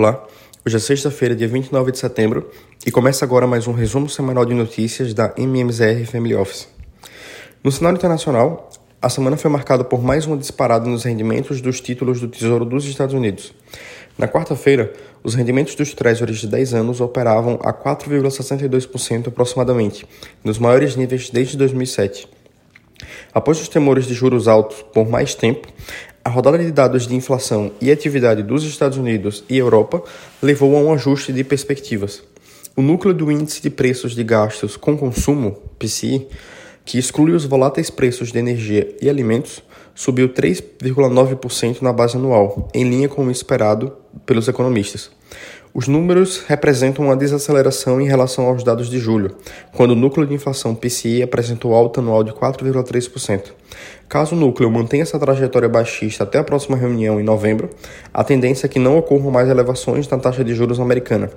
Olá, hoje é sexta-feira, dia 29 de setembro, e começa agora mais um resumo semanal de notícias da MMZR Family Office. No cenário internacional, a semana foi marcada por mais uma disparada nos rendimentos dos títulos do Tesouro dos Estados Unidos. Na quarta-feira, os rendimentos dos Treasuries de 10 anos operavam a 4,62% aproximadamente, nos maiores níveis desde 2007. Após os temores de juros altos por mais tempo, a rodada de dados de inflação e atividade dos Estados Unidos e Europa levou a um ajuste de perspectivas. O núcleo do índice de preços de gastos com consumo, PCI, que exclui os voláteis preços de energia e alimentos, subiu 3,9% na base anual, em linha com o esperado pelos economistas. Os números representam uma desaceleração em relação aos dados de julho, quando o núcleo de inflação PCI apresentou alta anual de 4,3%. Caso o núcleo mantenha essa trajetória baixista até a próxima reunião em novembro, a tendência é que não ocorram mais elevações na taxa de juros americana.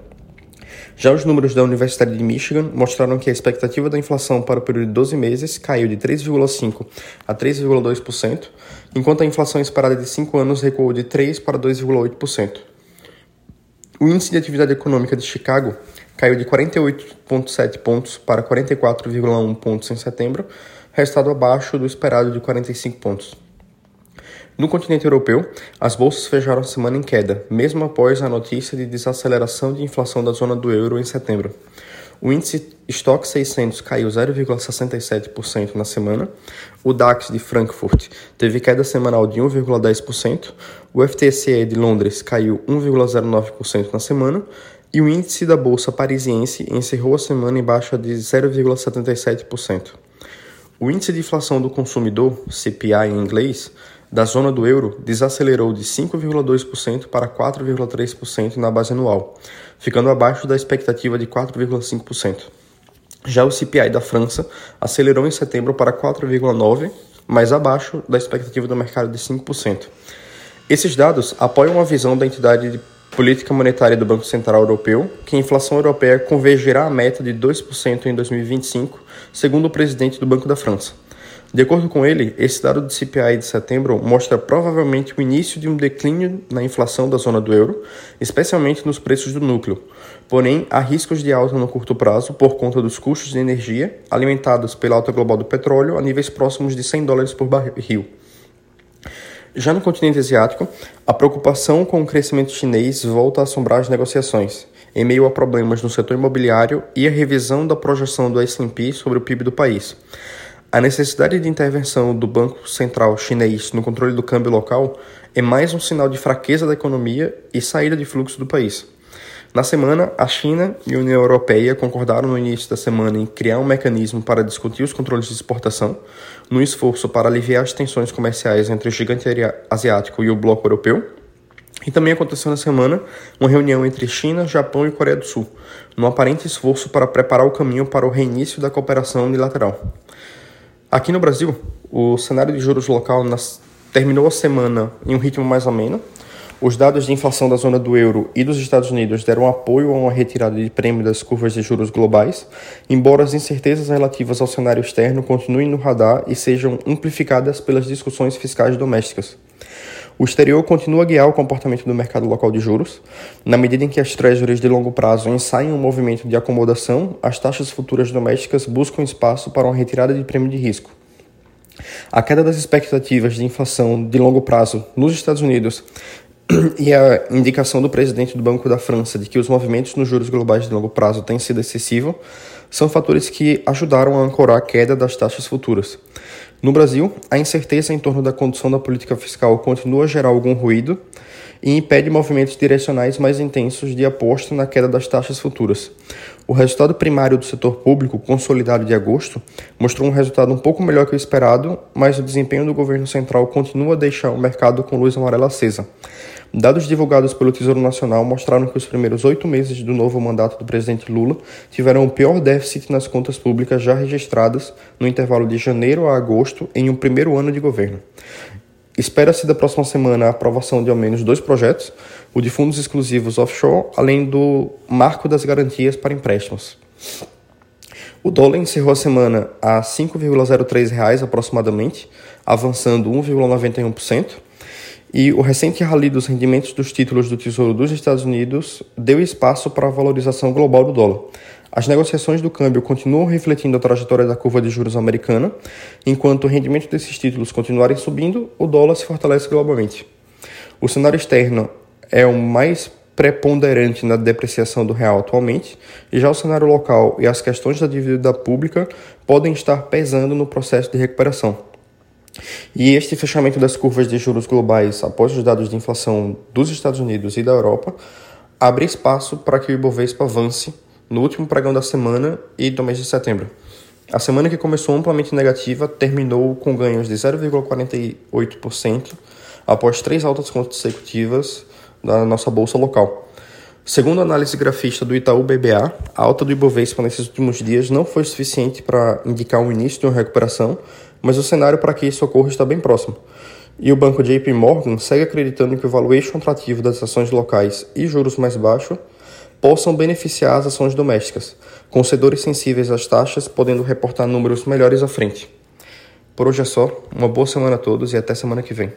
Já os números da Universidade de Michigan mostraram que a expectativa da inflação para o período de 12 meses caiu de 3,5% a 3,2%, enquanto a inflação esperada de 5 anos recuou de 3% para 2,8%. O índice de atividade econômica de Chicago caiu de 48,7 pontos para 44,1 pontos em setembro, resultado abaixo do esperado de 45 pontos. No continente europeu, as bolsas fecharam a semana em queda, mesmo após a notícia de desaceleração de inflação da zona do euro em setembro. O índice Stock 600 caiu 0,67% na semana. O DAX de Frankfurt teve queda semanal de 1,10%. O FTSE de Londres caiu 1,09% na semana. E o índice da bolsa parisiense encerrou a semana em baixa de 0,77%. O índice de inflação do consumidor, CPI em inglês, da zona do euro desacelerou de 5,2% para 4,3% na base anual, ficando abaixo da expectativa de 4,5%. Já o CPI da França acelerou em setembro para 4,9%, mais abaixo da expectativa do mercado de 5%. Esses dados apoiam a visão da entidade de política monetária do Banco Central Europeu, que a inflação europeia convergerá à meta de 2% em 2025, segundo o presidente do Banco da França. De acordo com ele, esse dado do CPI de setembro mostra provavelmente o início de um declínio na inflação da zona do euro, especialmente nos preços do núcleo. Porém, há riscos de alta no curto prazo por conta dos custos de energia alimentados pela alta global do petróleo a níveis próximos de 100 dólares por barril. Já no continente asiático, a preocupação com o crescimento chinês volta a assombrar as negociações, em meio a problemas no setor imobiliário e a revisão da projeção do S&P sobre o PIB do país. A necessidade de intervenção do Banco Central chinês no controle do câmbio local é mais um sinal de fraqueza da economia e saída de fluxo do país. Na semana, a China e a União Europeia concordaram no início da semana em criar um mecanismo para discutir os controles de exportação, no esforço para aliviar as tensões comerciais entre o gigante asiático e o bloco europeu. E também aconteceu na semana uma reunião entre China, Japão e Coreia do Sul, num aparente esforço para preparar o caminho para o reinício da cooperação unilateral. Aqui no Brasil, o cenário de juros local nas... terminou a semana em um ritmo mais ameno. Os dados de inflação da zona do euro e dos Estados Unidos deram apoio a uma retirada de prêmio das curvas de juros globais, embora as incertezas relativas ao cenário externo continuem no radar e sejam amplificadas pelas discussões fiscais domésticas. O exterior continua a guiar o comportamento do mercado local de juros. Na medida em que as treasuries de longo prazo ensaiem um movimento de acomodação, as taxas futuras domésticas buscam espaço para uma retirada de prêmio de risco. A queda das expectativas de inflação de longo prazo nos Estados Unidos e a indicação do presidente do Banco da França de que os movimentos nos juros globais de longo prazo têm sido excessivos são fatores que ajudaram a ancorar a queda das taxas futuras. No Brasil, a incerteza em torno da condução da política fiscal continua a gerar algum ruído e impede movimentos direcionais mais intensos de aposta na queda das taxas futuras. O resultado primário do setor público, consolidado de agosto, mostrou um resultado um pouco melhor que o esperado, mas o desempenho do governo central continua a deixar o mercado com luz amarela acesa. Dados divulgados pelo Tesouro Nacional mostraram que os primeiros oito meses do novo mandato do presidente Lula tiveram o pior déficit nas contas públicas já registradas no intervalo de janeiro a agosto em um primeiro ano de governo. Espera-se da próxima semana a aprovação de ao menos dois projetos, o de fundos exclusivos offshore, além do marco das garantias para empréstimos. O dólar encerrou a semana a R$ 5,03 aproximadamente, avançando 1,91%. E o recente rally dos rendimentos dos títulos do Tesouro dos Estados Unidos deu espaço para a valorização global do dólar. As negociações do câmbio continuam refletindo a trajetória da curva de juros americana, enquanto o rendimento desses títulos continuarem subindo, o dólar se fortalece globalmente. O cenário externo é o mais preponderante na depreciação do real atualmente, e já o cenário local e as questões da dívida pública podem estar pesando no processo de recuperação. E este fechamento das curvas de juros globais após os dados de inflação dos Estados Unidos e da Europa abre espaço para que o Ibovespa avance no último pregão da semana e do mês de setembro. A semana que começou amplamente negativa terminou com ganhos de 0,48% após três altas consecutivas da nossa bolsa local. Segundo a análise grafista do Itaú BBA, a alta do Ibovespa nesses últimos dias não foi suficiente para indicar o início de uma recuperação, mas o cenário para que isso ocorra está bem próximo. E o banco JP Morgan segue acreditando que o valuation atrativo das ações locais e juros mais baixos possam beneficiar as ações domésticas, com cedores sensíveis às taxas podendo reportar números melhores à frente. Por hoje é só, uma boa semana a todos e até semana que vem.